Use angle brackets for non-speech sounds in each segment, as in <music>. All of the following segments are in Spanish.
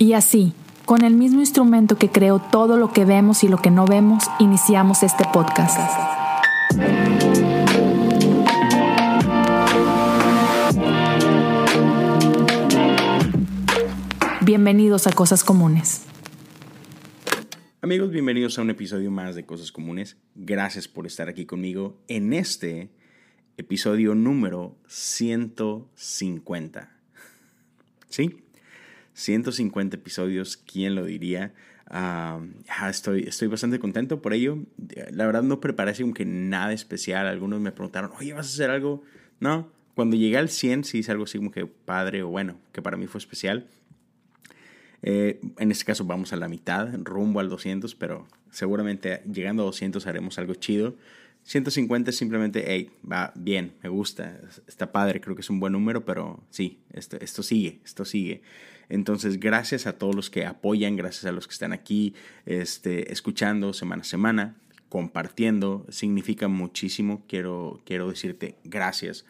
Y así, con el mismo instrumento que creó todo lo que vemos y lo que no vemos, iniciamos este podcast. Bienvenidos a Cosas Comunes. Amigos, bienvenidos a un episodio más de Cosas Comunes. Gracias por estar aquí conmigo en este episodio número 150. ¿Sí? 150 episodios, ¿quién lo diría? Ah, estoy, estoy bastante contento por ello. La verdad no preparé así como que nada especial. Algunos me preguntaron, oye, ¿vas a hacer algo? No, cuando llegué al 100 sí hice algo así como que padre o bueno, que para mí fue especial. Eh, en este caso vamos a la mitad, rumbo al 200, pero seguramente llegando a 200 haremos algo chido. 150 es simplemente, hey, va bien, me gusta, está padre, creo que es un buen número, pero sí, esto, esto sigue, esto sigue. Entonces, gracias a todos los que apoyan, gracias a los que están aquí este, escuchando semana a semana, compartiendo, significa muchísimo. Quiero, quiero decirte gracias.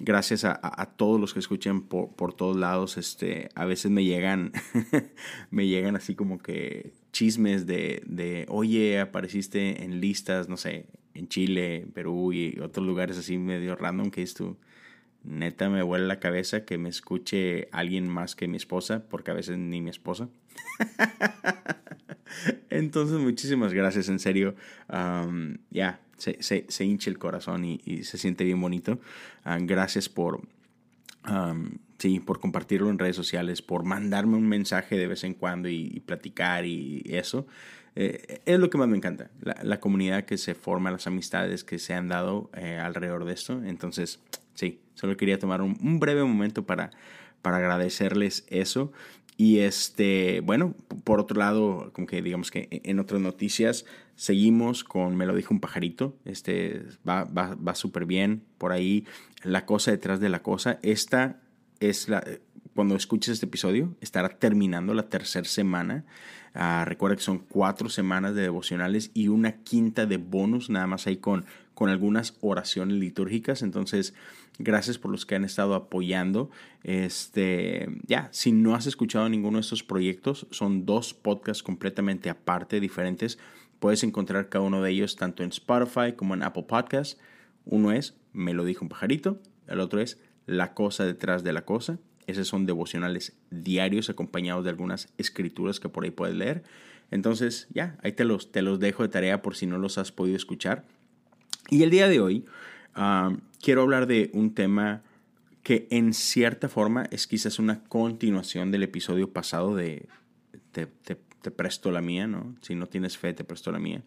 Gracias a, todos los que escuchen por, por, todos lados. Este, a veces me llegan, <laughs> me llegan así como que chismes de, de, oye, apareciste en listas, no sé, en Chile, Perú y otros lugares así medio random que es tú neta me vuelve la cabeza que me escuche alguien más que mi esposa, porque a veces ni mi esposa. <laughs> Entonces, muchísimas gracias, en serio. ya, se, se, hincha el corazón y, se siente bien bonito. Ah, gracias por, sí, por compartirlo en redes sociales, por mandarme un mensaje de vez en cuando y, platicar y eso. Eh, es lo que más me encanta, la, comunidad que se forma, las amistades que se han dado eh, alrededor de esto. Entonces, sí, solo quería tomar un, breve momento para, para agradecerles eso. Y este, bueno, por otro lado, como que digamos que en otras noticias, seguimos con Me lo dijo un pajarito. Este va, va, va súper bien. Por ahí, la cosa detrás de la cosa. Esta es la. Cuando escuches este episodio, estará terminando la tercera semana Ah, recuerda que son cuatro semanas de devocionales y una quinta de bonus, nada más ahí con, con algunas oraciones litúrgicas. Entonces, gracias por los que han estado apoyando. Este, ya, si no has escuchado ninguno de estos proyectos, son dos podcasts completamente aparte, diferentes. Puedes encontrar cada uno de ellos tanto en Spotify como en Apple Podcasts. Uno es Me lo dijo un pajarito, el otro es La cosa detrás de la cosa. Esos son devocionales diarios acompañados de algunas escrituras que por ahí puedes leer. Entonces, ya, ahí te los, te los dejo de tarea por si no los has podido escuchar. Y el día de hoy quiero hablar de un tema que en cierta forma es quizás una continuación del episodio pasado de Te, presto la mía, ¿no? Si no tienes fe, te presto la mía.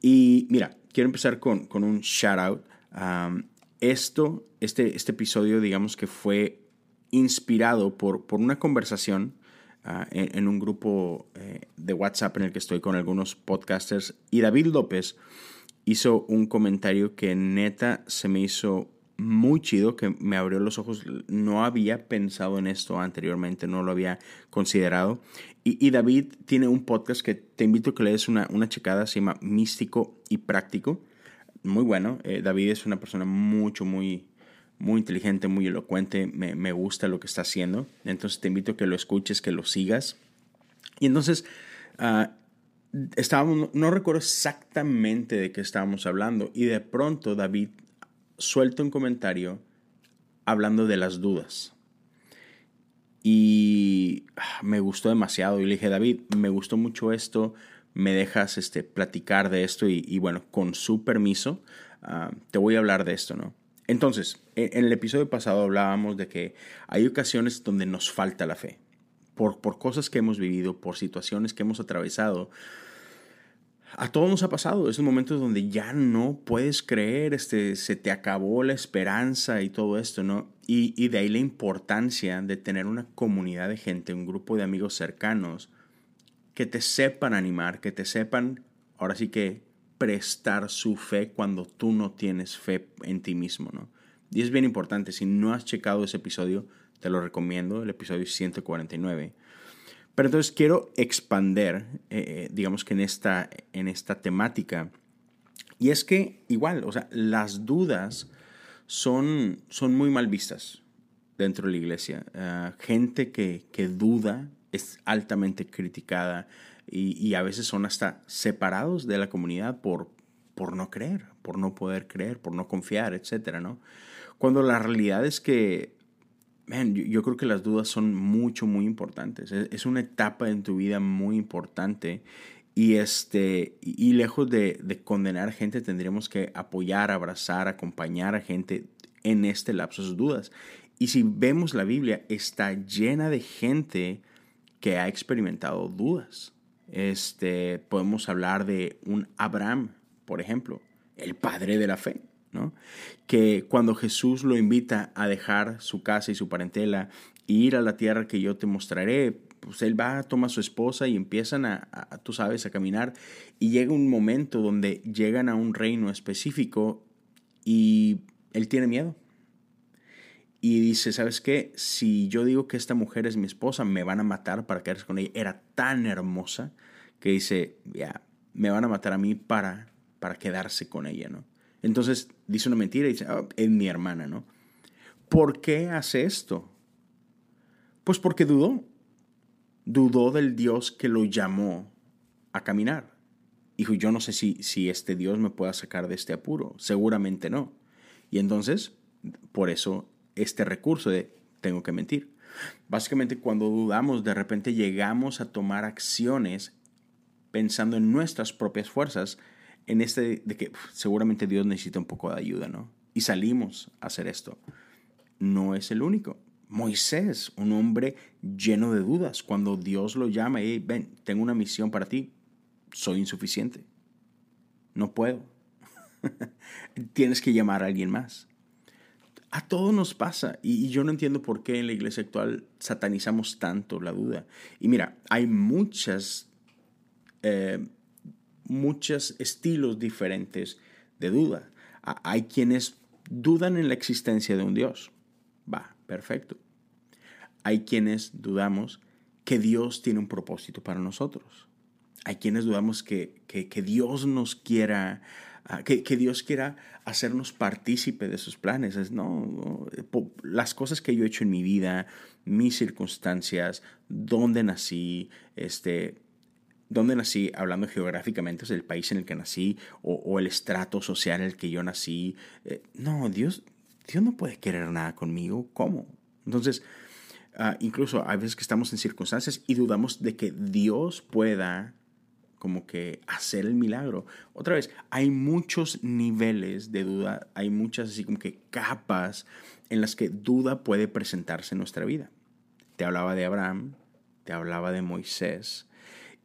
Y mira, quiero empezar con, con un shout out. esto, este, este episodio, digamos que fue inspirado por, por una conversación ah, en, un grupo eh, de WhatsApp en el que estoy con algunos podcasters y David López hizo un comentario que neta se me hizo muy chido, que me abrió los ojos. No había pensado en esto anteriormente, no lo había considerado. Y, David tiene un podcast que te invito a que le des una, una checada, se llama Místico y Práctico. Muy bueno. Eh, David es una persona mucho, muy, muy inteligente, muy elocuente, me, gusta lo que está haciendo. Entonces te invito a que lo escuches, que lo sigas. Y entonces, uh, estábamos, no recuerdo exactamente de qué estábamos hablando, y de pronto David suelta un comentario hablando de las dudas. Y ah, me gustó demasiado. Y le dije, David, me gustó mucho esto, me dejas este, platicar de esto y, bueno, con su permiso, ah, te voy a hablar de esto, ¿no? Entonces, en el episodio pasado hablábamos de que hay ocasiones donde nos falta la fe, por, por cosas que hemos vivido, por situaciones que hemos atravesado. A todos nos ha pasado esos momentos donde ya no puedes creer, este, se te acabó la esperanza y todo esto, ¿no? Y, y de ahí la importancia de tener una comunidad de gente, un grupo de amigos cercanos que te sepan animar, que te sepan, ahora sí que prestar su fe cuando tú no tienes fe en ti mismo, ¿no? Y es bien importante, si no has checado ese episodio, te lo recomiendo, el episodio 149. Pero entonces quiero expander, eh, eh, digamos que en esta, en esta temática. Y es que igual, o sea, las dudas son, son muy mal vistas dentro de la iglesia. Ah, gente que, que duda es altamente criticada y, a veces son hasta separados de la comunidad por, por no creer, por no poder creer, por no confiar, etcétera, ¿no? Cuando la realidad es que, yo, creo que las dudas son mucho, muy importantes. Es, una etapa en tu vida muy importante y, este, y lejos de, de condenar gente, tendríamos que apoyar, abrazar, acompañar a gente en este lapso de dudas. Y si vemos la Biblia, está llena de gente que ha experimentado dudas. Este, podemos hablar de un Abraham, por ejemplo, el padre de la fe, ¿no? Que cuando Jesús lo invita a dejar su casa y su parentela e ir a la tierra que yo te mostraré, pues él va, toma a su esposa y empiezan a, a, tú sabes, a caminar. Y llega un momento donde llegan a un reino específico y él tiene miedo y dice, ¿sabes qué? Si yo digo que esta mujer es mi esposa, me van a matar para quedarse con ella. Era tan hermosa que dice, ya, me van a matar a mí para, para quedarse con ella, ¿no? Entonces dice una mentira y dice, oh, es mi hermana, ¿no? ¿Por qué hace esto? Pues porque dudó. Dudó del Dios que lo llamó a caminar. Dijo, yo no sé si, si este Dios me pueda sacar de este apuro. Seguramente no. Y entonces, por eso este recurso de tengo que mentir. Básicamente cuando dudamos, de repente llegamos a tomar acciones pensando en nuestras propias fuerzas, en este de que seguramente Dios necesita un poco de ayuda, ¿no? Y salimos a hacer esto. No es el único. Moisés, un hombre lleno de dudas, cuando Dios lo llama y ven, tengo una misión para ti, soy insuficiente. No puedo. <laughs> Tienes que llamar a alguien más. A todos nos pasa y, yo no entiendo por qué en la iglesia actual satanizamos tanto la duda. Y mira, hay muchas, eh, muchos estilos diferentes de duda. Hay quienes dudan en la existencia de un Dios. Va, perfecto. Hay quienes dudamos que Dios tiene un propósito para nosotros. Hay quienes dudamos que, que, que Dios nos quiera Ah, que, Dios quiera hacernos partícipe de sus planes. Es, no, las cosas que yo he hecho en mi vida, mis circunstancias, dónde nací, este, dónde nací, hablando geográficamente, es el país en el que nací o, el estrato social en el que yo nací. Eh, no, Dios, Dios no puede querer nada conmigo. ¿Cómo? Entonces, ah, incluso hay veces que estamos en circunstancias y dudamos de que Dios pueda como que hacer el milagro. Otra vez, hay muchos niveles de duda, hay muchas así como que capas en las que duda puede presentarse en nuestra vida. Te hablaba de Abraham, te hablaba de Moisés,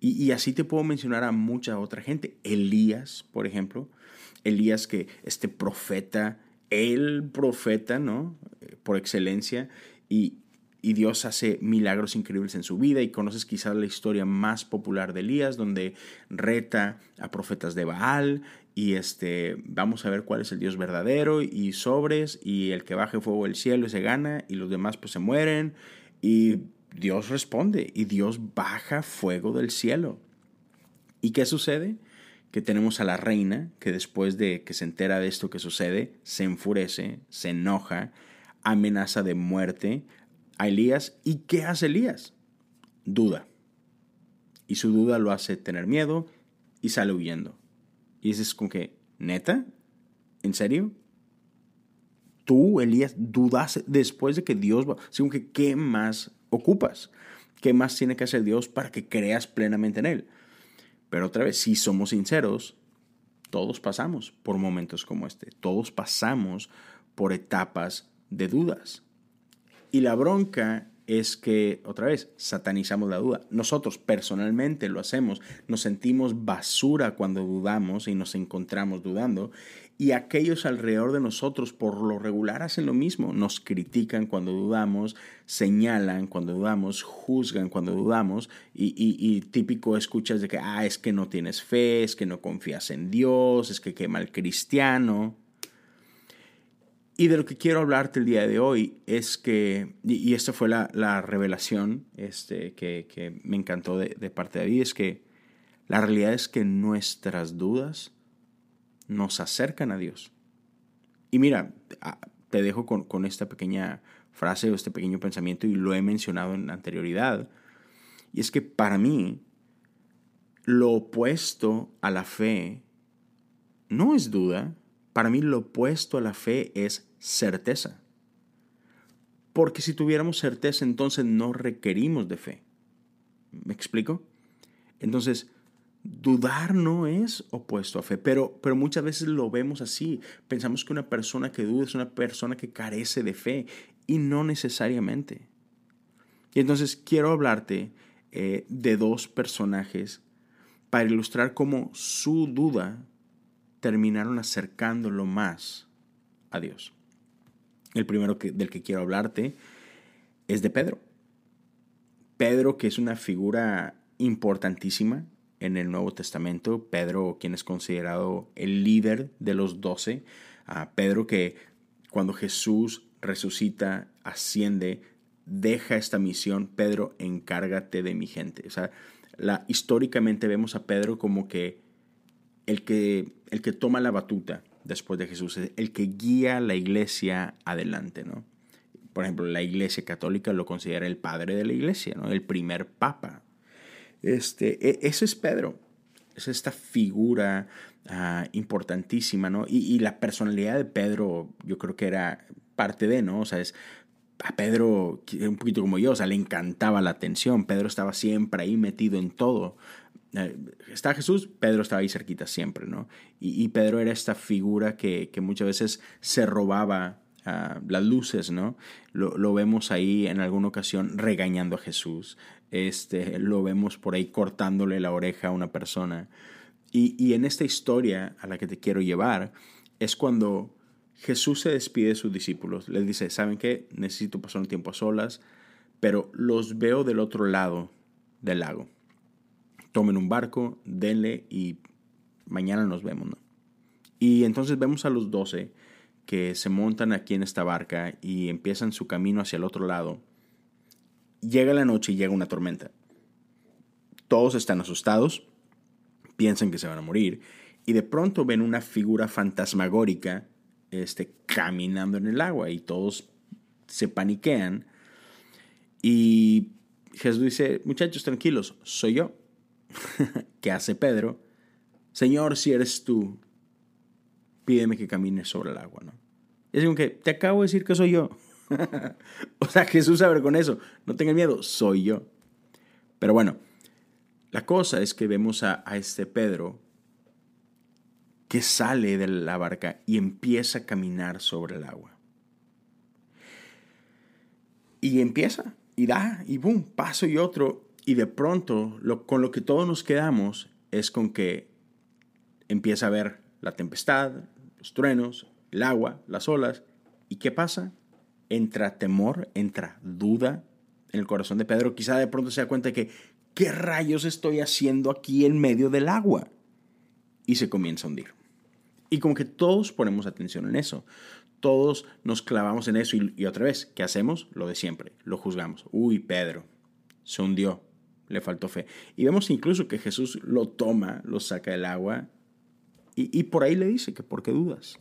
y, así te puedo mencionar a mucha otra gente. Elías, por ejemplo, Elías que este profeta, el profeta, ¿no? Eh, por excelencia, y, y Dios hace milagros increíbles en su vida y conoces quizás la historia más popular de Elías donde reta a profetas de Baal y este vamos a ver cuál es el Dios verdadero y sobres y el que baje fuego del cielo se gana y los demás pues se mueren y Dios responde y Dios baja fuego del cielo. ¿Y qué sucede? Que tenemos a la reina que después de que se entera de esto que sucede, se enfurece, se enoja, amenaza de muerte a Elías. ¿Y qué hace Elías? Duda. Y su duda lo hace tener miedo y sale huyendo. Y es como que, ¿neta? ¿En serio? Tú, Elías, dudas después de que Dios va. Según que, ¿qué más ocupas? ¿Qué más tiene que hacer Dios para que creas plenamente en Él? Pero otra vez, si somos sinceros, todos pasamos por momentos como este. Todos pasamos por etapas de dudas. Y la bronca es que, otra vez, satanizamos la duda. Nosotros personalmente lo hacemos, nos sentimos basura cuando dudamos y nos encontramos dudando. Y aquellos alrededor de nosotros por lo regular hacen lo mismo. Nos critican cuando dudamos, señalan cuando dudamos, juzgan cuando dudamos. Y, típico escuchas de que, ah, es que no tienes fe, es que no confías en Dios, es que qué mal cristiano. Y de lo que quiero hablarte el día de hoy es que, y, esta fue la, revelación este, que, me encantó de, parte de David, es que la realidad es que nuestras dudas nos acercan a Dios. Y mira, te dejo con, con esta pequeña frase o este pequeño pensamiento y lo he mencionado en la anterioridad. Y es que para mí, lo opuesto a la fe no es duda, para mí lo opuesto a la fe es certeza. Porque si tuviéramos certeza, entonces no requerimos de fe. ¿Me explico? Entonces, dudar no es opuesto a fe, pero, pero muchas veces lo vemos así. Pensamos que una persona que duda es una persona que carece de fe y no necesariamente. Y entonces quiero hablarte eh, de dos personajes para ilustrar cómo su duda terminaron acercándolo más a Dios. El primero que, del que quiero hablarte es de Pedro. Pedro, que es una figura importantísima en el Nuevo Testamento, Pedro, quien es considerado el líder de los doce, a Pedro que cuando Jesús resucita, asciende, deja esta misión, Pedro, encárgate de mi gente. O sea, la, históricamente vemos a Pedro como que el, que el que toma la batuta después de Jesús, el que guía la iglesia adelante, ¿no? Por ejemplo, la iglesia católica lo considera el padre de la iglesia, ¿no? El primer papa. Este, e, eso es Pedro. Es esta figura ah, importantísima, ¿no? Y, y, la personalidad de Pedro, yo creo que era parte de, ¿no? O sea, es a Pedro, un poquito como yo, o sea, le encantaba la atención. Pedro estaba siempre ahí metido en todo. Eh, está Jesús, Pedro estaba ahí cerquita siempre, ¿no? Y, Pedro era esta figura que, muchas veces se robaba ah, las luces, ¿no? Lo, vemos ahí en alguna ocasión regañando a Jesús. Este, lo vemos por ahí cortándole la oreja a una persona. Y, en esta historia a la que te quiero llevar es cuando Jesús se despide de sus discípulos. Les dice, ¿saben qué? Necesito pasar un tiempo a solas, pero los veo del otro lado del lago. Tomen un barco, denle y mañana nos vemos, ¿no? Y entonces vemos a los doce que se montan aquí en esta barca y empiezan su camino hacia el otro lado. Llega la noche y llega una tormenta. Todos están asustados, piensan que se van a morir, y de pronto ven una figura fantasmagórica este, caminando en el agua y todos se paniquean. Y Jesús dice, muchachos, tranquilos, soy yo. <laughs> ¿Qué hace Pedro? Señor, si eres tú, pídeme que camine sobre el agua, ¿no? Es como que te acabo de decir que soy yo. <laughs> o sea, Jesús sabe con eso. No tengan miedo, soy yo. Pero bueno, la cosa es que vemos a, a este Pedro que sale de la barca y empieza a caminar sobre el agua. Y empieza, y da, y boom, paso y otro. Y de pronto, con lo que todos nos quedamos es con que empieza a ver la tempestad, los truenos, el agua, las olas. ¿Y qué pasa? Entra temor, entra duda en el corazón de Pedro. Quizá de pronto se da cuenta de que, ¿qué rayos estoy haciendo aquí en medio del agua? Y se comienza a hundir. Y como que todos ponemos atención en eso. Todos nos clavamos en eso y, otra vez, ¿qué hacemos? Lo de siempre, lo juzgamos. Uy, Pedro, se hundió, le faltó fe. Y vemos incluso que Jesús lo toma, lo saca del agua y, por ahí le dice que ¿por qué dudas?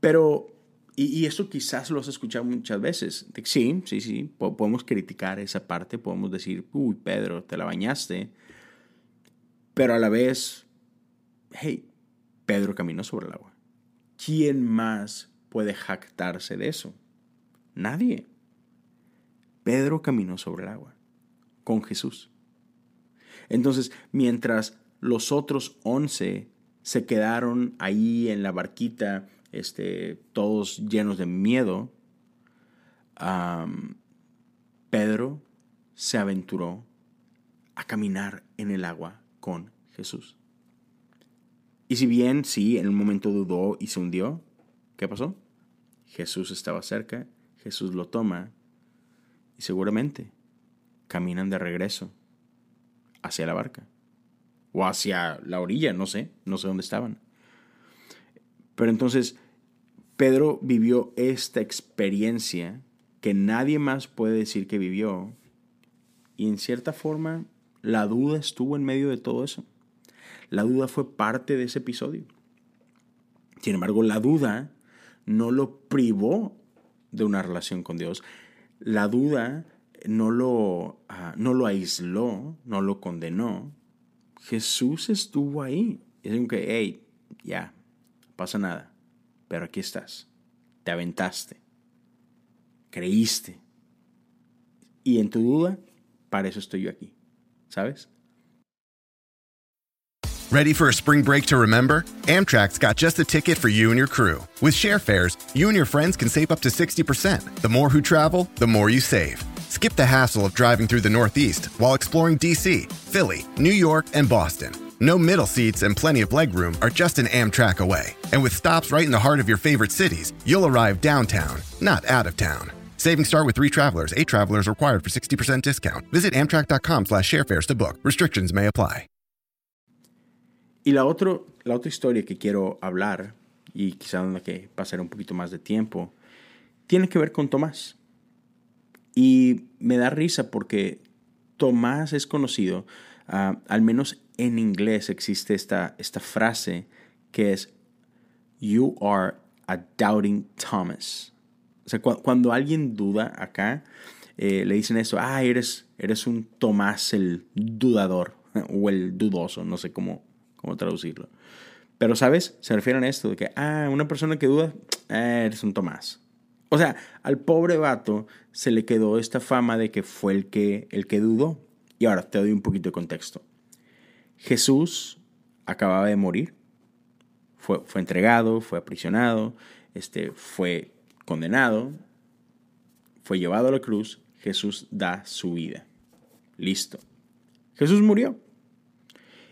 Pero, y, y, esto quizás lo has escuchado muchas veces. Sí, sí, sí, podemos criticar esa parte, podemos decir, uy, Pedro, te la bañaste. Pero a la vez, hey, Pedro caminó sobre el agua. ¿Quién más puede jactarse de eso? Nadie. Pedro caminó sobre el agua con Jesús. Entonces, mientras los otros once se quedaron ahí en la barquita, este, todos llenos de miedo, Pedro se aventuró a caminar en el agua con Jesús. Y si bien sí, en un momento dudó y se hundió, ¿qué pasó? Jesús estaba cerca, Jesús lo toma y seguramente caminan de regreso hacia la barca o hacia la orilla, no sé, no sé dónde estaban. Pero entonces Pedro vivió esta experiencia que nadie más puede decir que vivió y en cierta forma la duda estuvo en medio de todo eso. La duda fue parte de ese episodio. Sin embargo, la duda no lo privó de una relación con Dios. La duda no lo, ah, no lo aisló, no lo condenó. Jesús estuvo ahí. Es como que, hey, ya, pasa nada, pero aquí estás. Te aventaste. Creíste. Y en tu duda, para eso estoy yo aquí. ¿Sabes? Ready for a spring break to remember? Amtrak's got just the ticket for you and your crew. With share fares, you and your friends can save up to 60%. The more who travel, the more you save. Skip the hassle of driving through the Northeast while exploring DC, Philly, New York, and Boston. No middle seats and plenty of legroom are just an Amtrak away. And with stops right in the heart of your favorite cities, you'll arrive downtown, not out of town. Savings start with three travelers. Eight travelers required for 60% discount. Visit amtrak.com slash sharefares to book. Restrictions may apply. Y la, otro, la otra historia que quiero hablar, y quizá donde que pasaré un poquito más de tiempo, tiene que ver con Tomás. Y me da risa porque Tomás es conocido, uh, al menos en inglés existe esta, esta frase que es, You are a doubting Thomas. O sea, cu cuando alguien duda acá, eh, le dicen eso, ah, eres, eres un Tomás el dudador <laughs> o el dudoso, no sé cómo, cómo traducirlo. Pero, ¿sabes? Se refieren a esto de que, ah, una persona que duda, ah, eres un Tomás. O sea, al pobre vato se le quedó esta fama de que fue el que, el que dudó. Y ahora te doy un poquito de contexto. Jesús acababa de morir, fue, fue entregado, fue aprisionado, este, fue condenado, fue llevado a la cruz, Jesús da su vida. Listo. Jesús murió.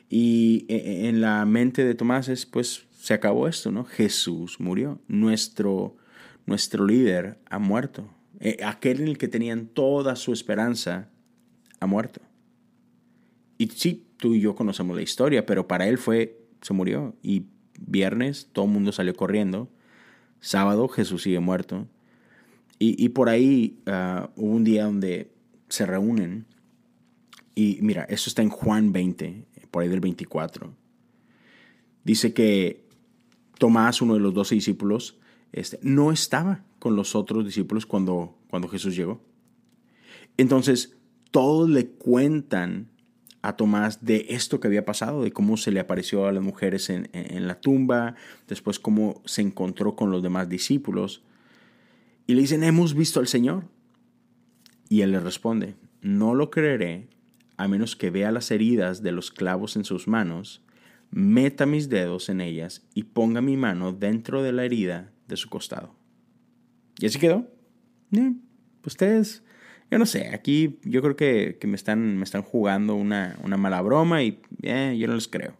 Y e, e, en la mente de Tomás es, pues, se acabó esto, ¿no? Jesús murió. Nuestro, nuestro líder ha muerto. E, aquel en el que tenían toda su esperanza ha muerto. Y sí, tú y yo conocemos la historia, pero para él fue, se murió. Y viernes todo el mundo salió corriendo. Sábado Jesús sigue muerto. Y, por ahí uh, hubo un día donde se reúnen. Y mira, eso está en Juan 20, por ahí del 24. Dice que Tomás, uno de los doce discípulos, este, no estaba con los otros discípulos cuando, cuando Jesús llegó. Entonces, todos le cuentan a Tomás de esto que había pasado, de cómo se le apareció a las mujeres en, en, la tumba, después cómo se encontró con los demás discípulos. Y le dicen, hemos visto al Señor. Y él le responde, no lo creeré a menos que vea las heridas de los clavos en sus manos, meta mis dedos en ellas y ponga mi mano dentro de la herida de su costado. Y así quedó. Eh, ustedes yo no sé, aquí yo creo que, me, están, me están jugando una, mala broma y eh, yo no les creo.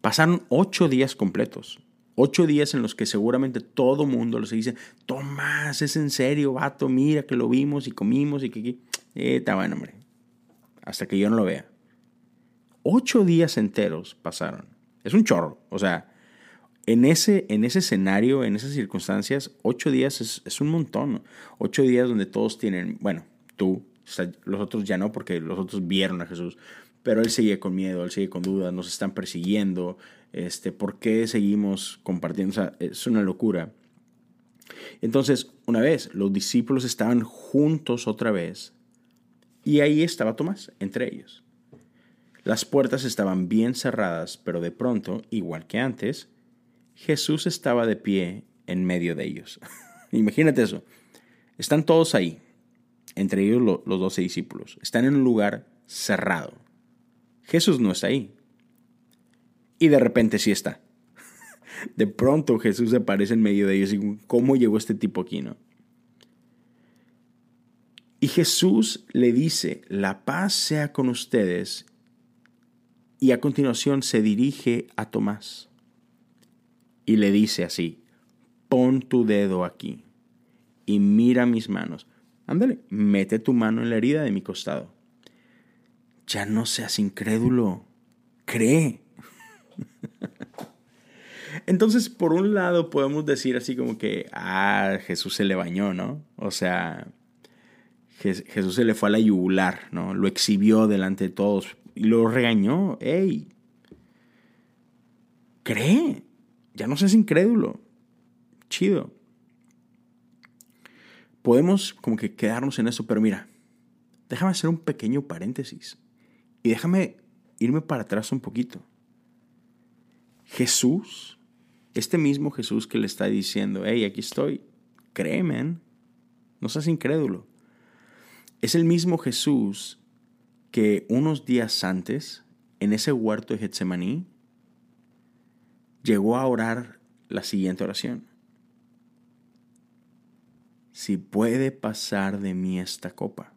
Pasaron ocho días completos. Ocho días en los que seguramente todo mundo les dice, Tomás, es en serio, vato, mira que lo vimos y comimos y que... Eh, está bueno, hombre. Hasta que yo no lo vea. Ocho días enteros pasaron. Es un chorro. O sea, en ese, en ese escenario, en esas circunstancias, ocho días es, un montón. Ocho días donde todos tienen, bueno, tú, los otros ya no, porque los otros vieron a Jesús, pero él sigue con miedo, él sigue con dudas, nos están persiguiendo, este, ¿por qué seguimos compartiendo? es una locura. Entonces, una vez, los discípulos estaban juntos otra vez, y ahí estaba Tomás, entre ellos. Las puertas estaban bien cerradas, pero de pronto, igual que antes, Jesús estaba de pie en medio de ellos. <laughs> Imagínate eso. Están todos ahí, entre ellos los doce discípulos. Están en un lugar cerrado. Jesús no está ahí. Y de repente sí está. <laughs> De pronto Jesús aparece en medio de ellos ¿cómo llegó este tipo aquí, no? Y Jesús le dice, la paz sea con ustedes. Y a continuación se dirige a Tomás y le dice así, pon tu dedo aquí y mira mis manos. Ándale, mete tu mano en la herida de mi costado. Ya no seas incrédulo, cree. <laughs> Entonces, por un lado, podemos decir así como que, ah, Jesús se le bañó, ¿no? O sea, Jesús se le fue a la yugular, ¿no? Lo exhibió delante de todos y lo regañó. ¡Ey! Cree. Ya no seas incrédulo. Chido. Podemos como que quedarnos en eso, pero mira, déjame hacer un pequeño paréntesis y déjame irme para atrás un poquito. Jesús, este mismo Jesús que le está diciendo, hey, aquí estoy, créeme, no seas incrédulo. Es el mismo Jesús que unos días antes, en ese huerto de Getsemaní, llegó a orar la siguiente oración. Si puede pasar de mí esta copa,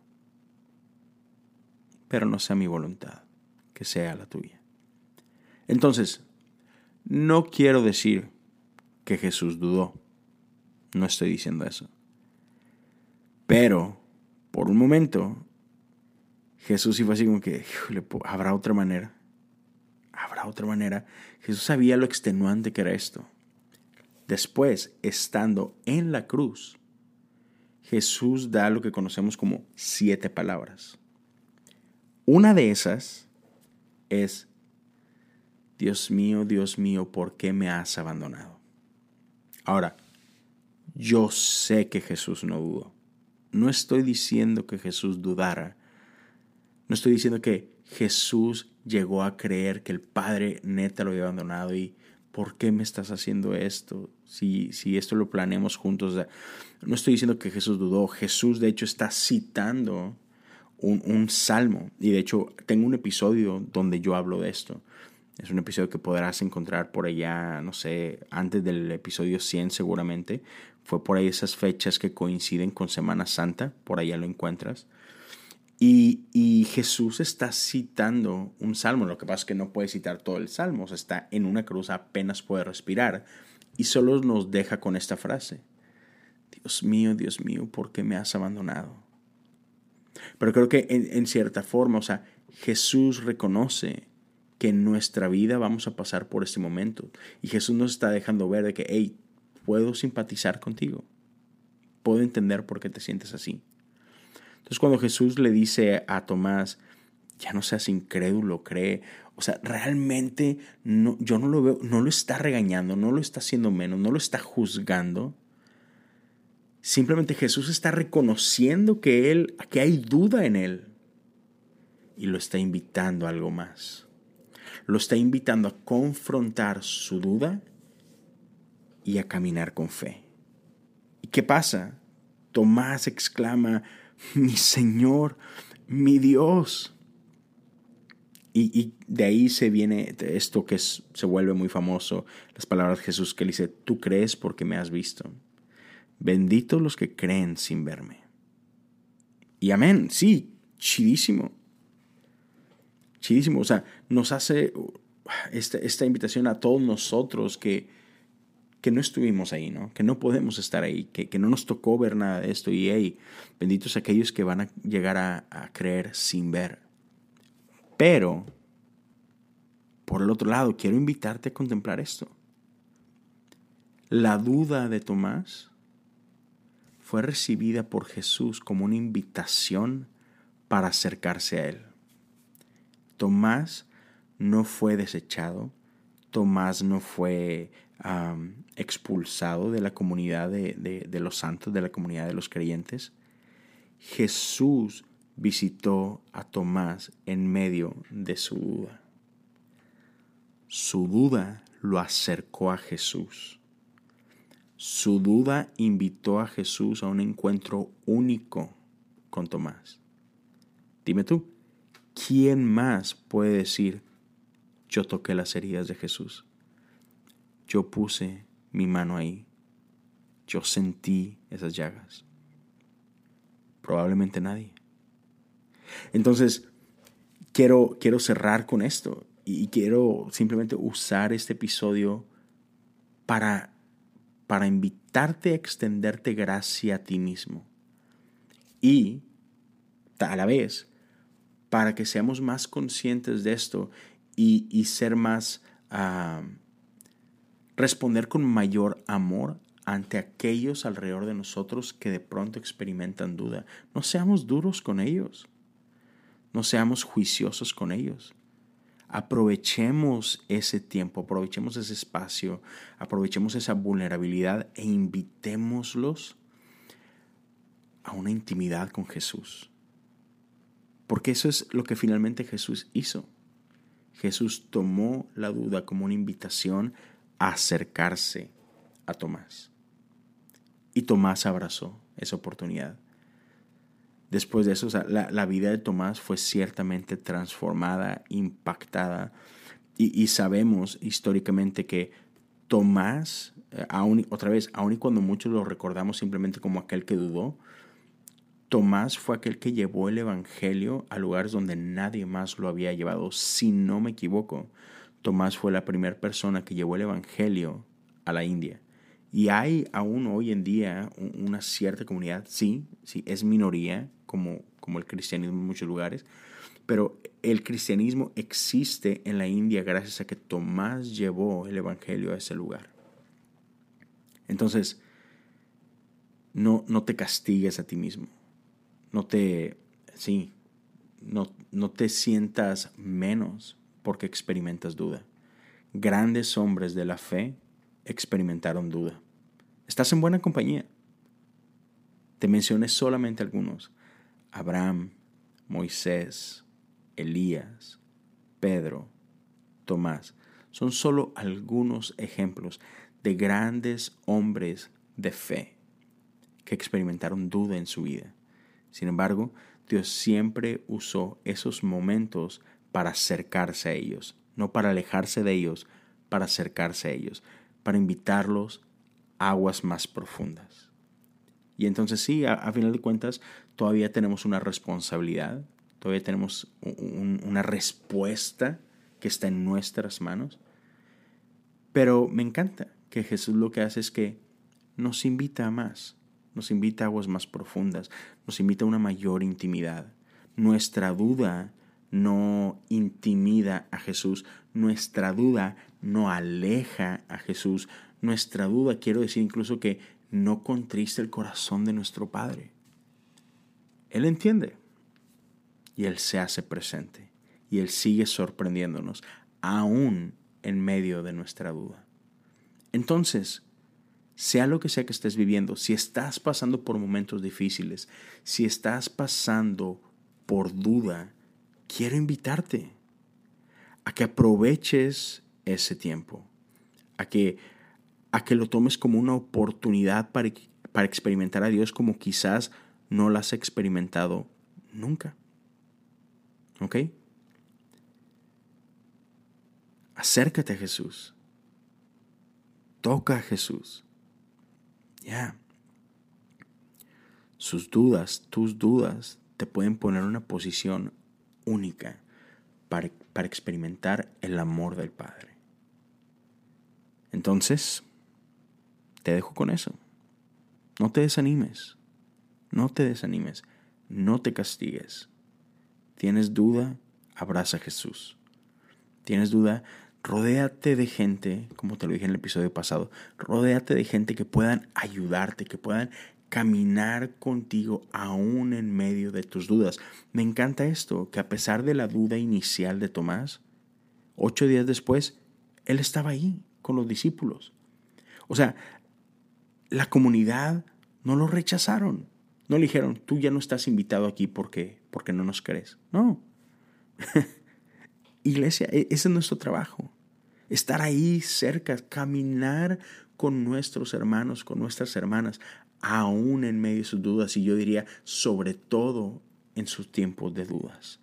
pero no sea mi voluntad, que sea la tuya. Entonces, no quiero decir que Jesús dudó, no estoy diciendo eso. Pero, por un momento, Jesús iba así como que, ¿habrá otra manera? ¿Habrá otra manera? Jesús sabía lo extenuante que era esto. Después, estando en la cruz, Jesús da lo que conocemos como siete palabras. Una de esas es, Dios mío, Dios mío, ¿por qué me has abandonado? Ahora, yo sé que Jesús no dudó. No estoy diciendo que Jesús dudara. No estoy diciendo que Jesús llegó a creer que el Padre neta lo había abandonado y ¿por qué me estás haciendo esto? Si, si esto lo planeamos juntos. No estoy diciendo que Jesús dudó. Jesús de hecho está citando un, un, salmo. Y de hecho tengo un episodio donde yo hablo de esto. Es un episodio que podrás encontrar por allá, no sé, antes del episodio 100 seguramente. Fue por ahí esas fechas que coinciden con Semana Santa. Por allá lo encuentras. Y, Jesús está citando un salmo. Lo que pasa es que no puede citar todo el salmo. está en una cruz, apenas puede respirar. Y solo nos deja con esta frase. Dios mío, Dios mío, ¿por qué me has abandonado? Pero creo que en, en cierta forma, o sea, Jesús reconoce que en nuestra vida vamos a pasar por este momento. Y Jesús nos está dejando ver de que, hey, puedo simpatizar contigo. Puedo entender por qué te sientes así. Entonces cuando Jesús le dice a Tomás, ya no seas incrédulo, cree, o sea, realmente no, yo no lo veo, no lo está regañando, no lo está haciendo menos, no lo está juzgando. Simplemente Jesús está reconociendo que él, que hay duda en él y lo está invitando a algo más. Lo está invitando a confrontar su duda y a caminar con fe. ¿Y qué pasa? Tomás exclama, mi Señor, mi Dios. Y, de ahí se viene esto que se vuelve muy famoso, las palabras de Jesús que dice, tú crees porque me has visto. Benditos los que creen sin verme. Y amén, sí, chidísimo. Chidísimo, o sea, nos hace esta, esta invitación a todos nosotros que, que no estuvimos ahí, ¿no? Que no podemos estar ahí, que, que no nos tocó ver nada de esto. Y hey, benditos aquellos que van a llegar a, a creer sin ver. Pero, por el otro lado, quiero invitarte a contemplar esto. La duda de Tomás fue recibida por Jesús como una invitación para acercarse a Él. Tomás no fue desechado, Tomás no fue expulsado de la comunidad de, los santos, de la comunidad de los creyentes, Jesús visitó a Tomás en medio de su duda. Su duda lo acercó a Jesús. Su duda invitó a Jesús a un encuentro único con Tomás. Dime tú, ¿quién más puede decir, yo toqué las heridas de Jesús? Yo puse mi mano ahí. Yo sentí esas llagas. Probablemente nadie. Entonces, quiero, quiero cerrar con esto y quiero simplemente usar este episodio para, para invitarte a extenderte gracia a ti mismo. Y a la vez, para que seamos más conscientes de esto y, ser más ah, responder con mayor amor ante aquellos alrededor de nosotros que de pronto experimentan duda. No seamos duros con ellos. No seamos juiciosos con ellos. Aprovechemos ese tiempo, aprovechemos ese espacio, aprovechemos esa vulnerabilidad e invitémoslos a una intimidad con Jesús. Porque eso es lo que finalmente Jesús hizo. Jesús tomó la duda como una invitación acercarse a Tomás. Y Tomás abrazó esa oportunidad. Después de eso, la, vida de Tomás fue ciertamente transformada, impactada. Y, sabemos históricamente que Tomás, eh, otra vez, aun y cuando muchos lo recordamos simplemente como aquel que dudó, Tomás fue aquel que llevó el Evangelio a lugares donde nadie más lo había llevado, si no me equivoco. Tomás fue la primera persona que llevó el Evangelio a la India. Y hay aún hoy en día una cierta comunidad, sí, sí, es minoría, como, como el cristianismo en muchos lugares, pero el cristianismo existe en la India gracias a que Tomás llevó el Evangelio a ese lugar. Entonces, no, no te castigues a ti mismo no te, sí, no, no te sientas menos porque experimentas duda. Grandes hombres de la fe experimentaron duda. Estás en buena compañía. Te mencioné solamente algunos. Abraham, Moisés, Elías, Pedro, Tomás. Son solo algunos ejemplos de grandes hombres de fe que experimentaron duda en su vida. Sin embargo, Dios siempre usó esos momentos para acercarse a ellos, no para alejarse de ellos, para acercarse a ellos, para invitarlos a aguas más profundas. Y entonces sí, a, final de cuentas, todavía tenemos una responsabilidad, todavía tenemos una respuesta que está en nuestras manos. Pero me encanta que Jesús lo que hace es que nos invita a más nos invita a aguas más profundas, nos invita a una mayor intimidad. Nuestra duda no intimida a Jesús, nuestra duda no aleja a Jesús, nuestra duda, quiero decir incluso que no contrista el corazón de nuestro Padre. Él entiende y Él se hace presente y Él sigue sorprendiéndonos aún en medio de nuestra duda. Entonces, sea lo que sea que estés viviendo, si estás pasando por momentos difíciles, si estás pasando por duda, quiero invitarte a que aproveches ese tiempo, a que, a que lo tomes como una oportunidad para, para experimentar a Dios como quizás no lo has experimentado nunca. ¿Ok? Acércate a Jesús. Toca a Jesús. Ya. Sus dudas, tus dudas, te pueden poner en una posición única para, para experimentar el amor del Padre. Entonces, te dejo con eso. No te desanimes. No te desanimes. No te castigues. ¿Tienes duda? Abraza a Jesús. ¿Tienes duda? Rodéate de gente, como te lo dije en el episodio pasado, rodéate de gente que puedan ayudarte, que puedan caminar contigo aún en medio de tus dudas. Me encanta esto, que a pesar de la duda inicial de Tomás, ocho días después, él estaba ahí con los discípulos. O sea, la comunidad no lo rechazaron. No le dijeron, tú ya no estás invitado aquí porque, porque no nos crees. No. <laughs> Iglesia, e-, ese es nuestro trabajo. Estar ahí cerca, caminar con nuestros hermanos, con nuestras hermanas, aún en medio de sus dudas y yo diría sobre todo en sus tiempos de dudas.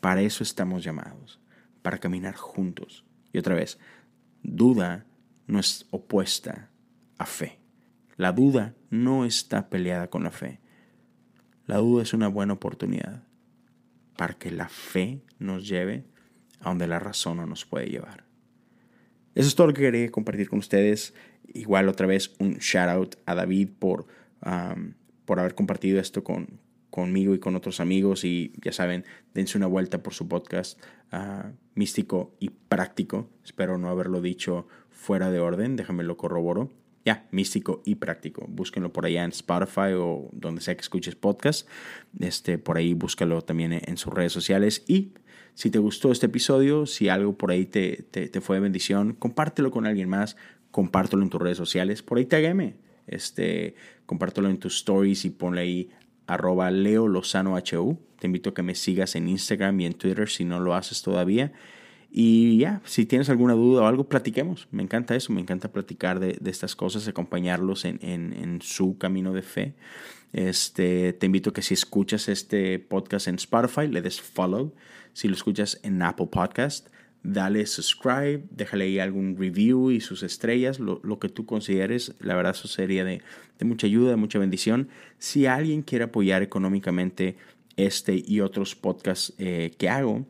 Para eso estamos llamados, para caminar juntos. Y otra vez, duda no es opuesta a fe. La duda no está peleada con la fe. La duda es una buena oportunidad para que la fe nos lleve a donde la razón no nos puede llevar. Eso es todo lo que quería compartir con ustedes. Igual otra vez un shout out a David por, por haber compartido esto con, conmigo y con otros amigos y ya saben, dense una vuelta por su podcast ah, místico y práctico. Espero no haberlo dicho fuera de orden, déjame lo corroboro. Ya, místico y práctico. Búsquenlo por allá en Spotify o donde sea que escuches podcast. Este, por ahí búscalo también en sus redes sociales y si te gustó este episodio, si algo por ahí te, te, fue de bendición, compártelo con alguien más, compártelo en tus redes sociales, por ahí tagueme, este, compártelo en tus stories y ponle ahí arroba Leo Lozano HU. Te invito a que me sigas en Instagram y en Twitter si no lo haces todavía. Y ya, si tienes alguna duda o algo, platiquemos. Me encanta eso, me encanta platicar de, estas cosas, acompañarlos en, en, su camino de fe. Este, te invito a que si escuchas este podcast en Spotify, le des follow. Si lo escuchas en Apple Podcast, dale subscribe, déjale ahí algún review y sus estrellas, lo, que tú consideres. La verdad, eso sería de, mucha ayuda, de mucha bendición. Si alguien quiere apoyar económicamente este y otros podcasts eh, que hago,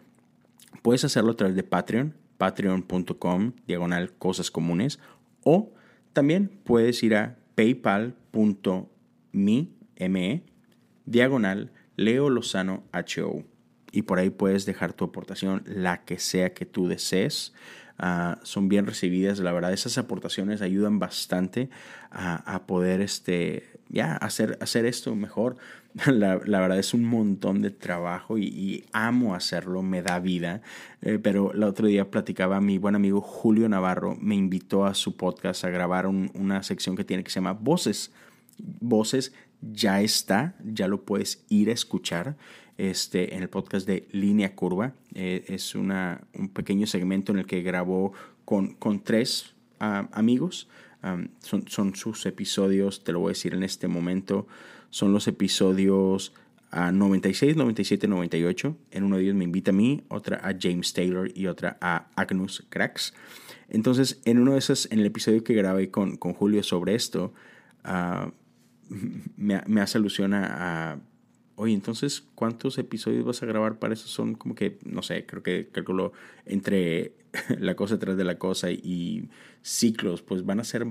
Puedes hacerlo a través de Patreon, patreon.com, diagonal cosas comunes, o también puedes ir a paypal.me, me, diagonal Leo Lozano HO. Y por ahí puedes dejar tu aportación, la que sea que tú desees. Ah, son bien recibidas, la verdad, esas aportaciones ayudan bastante a, poder este, ya, hacer, hacer esto mejor. <laughs> La, verdad es un montón de trabajo y, amo hacerlo, me da vida. Eh, pero el otro día platicaba mi buen amigo Julio Navarro, me invitó a su podcast a grabar una sección que tiene que se llama Voces. Voces ya está, ya lo puedes ir a escuchar este, en el podcast de Línea Curva. Eh, es una, un pequeño segmento en el que grabó con, con tres ah, amigos. son, son sus episodios, te lo voy a decir en este momento son los episodios a 96, 97, 98. En uno de ellos me invita a mí, otra a James Taylor y otra a Agnus Cracks. Entonces, en uno de esos, en el episodio que grabé con, con Julio sobre esto, uh, me, me, hace alusión a, oye, entonces, ¿cuántos episodios vas a grabar para eso? Son como que, no sé, creo que calculo entre <laughs> la cosa detrás de la cosa y ciclos, pues van a ser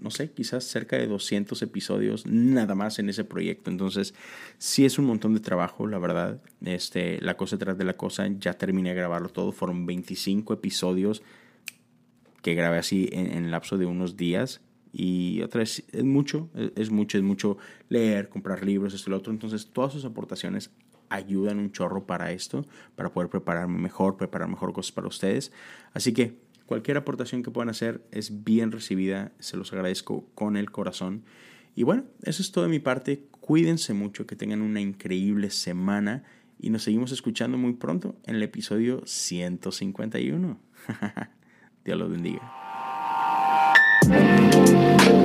no sé, quizás cerca de 200 episodios nada más en ese proyecto. Entonces, sí es un montón de trabajo, la verdad. Este, la cosa detrás de la cosa, ya terminé de grabarlo todo. Fueron 25 episodios que grabé así en, el lapso de unos días. Y otra vez, es mucho, es mucho, es mucho leer, comprar libros, esto y lo otro. Entonces, todas sus aportaciones ayudan un chorro para esto, para poder prepararme mejor, preparar mejor cosas para ustedes. Así que Cualquier aportación que puedan hacer es bien recibida, se los agradezco con el corazón. Y bueno, eso es todo de mi parte. Cuídense mucho, que tengan una increíble semana y nos seguimos escuchando muy pronto en el episodio 151. <laughs> Dios los bendiga. Thank you.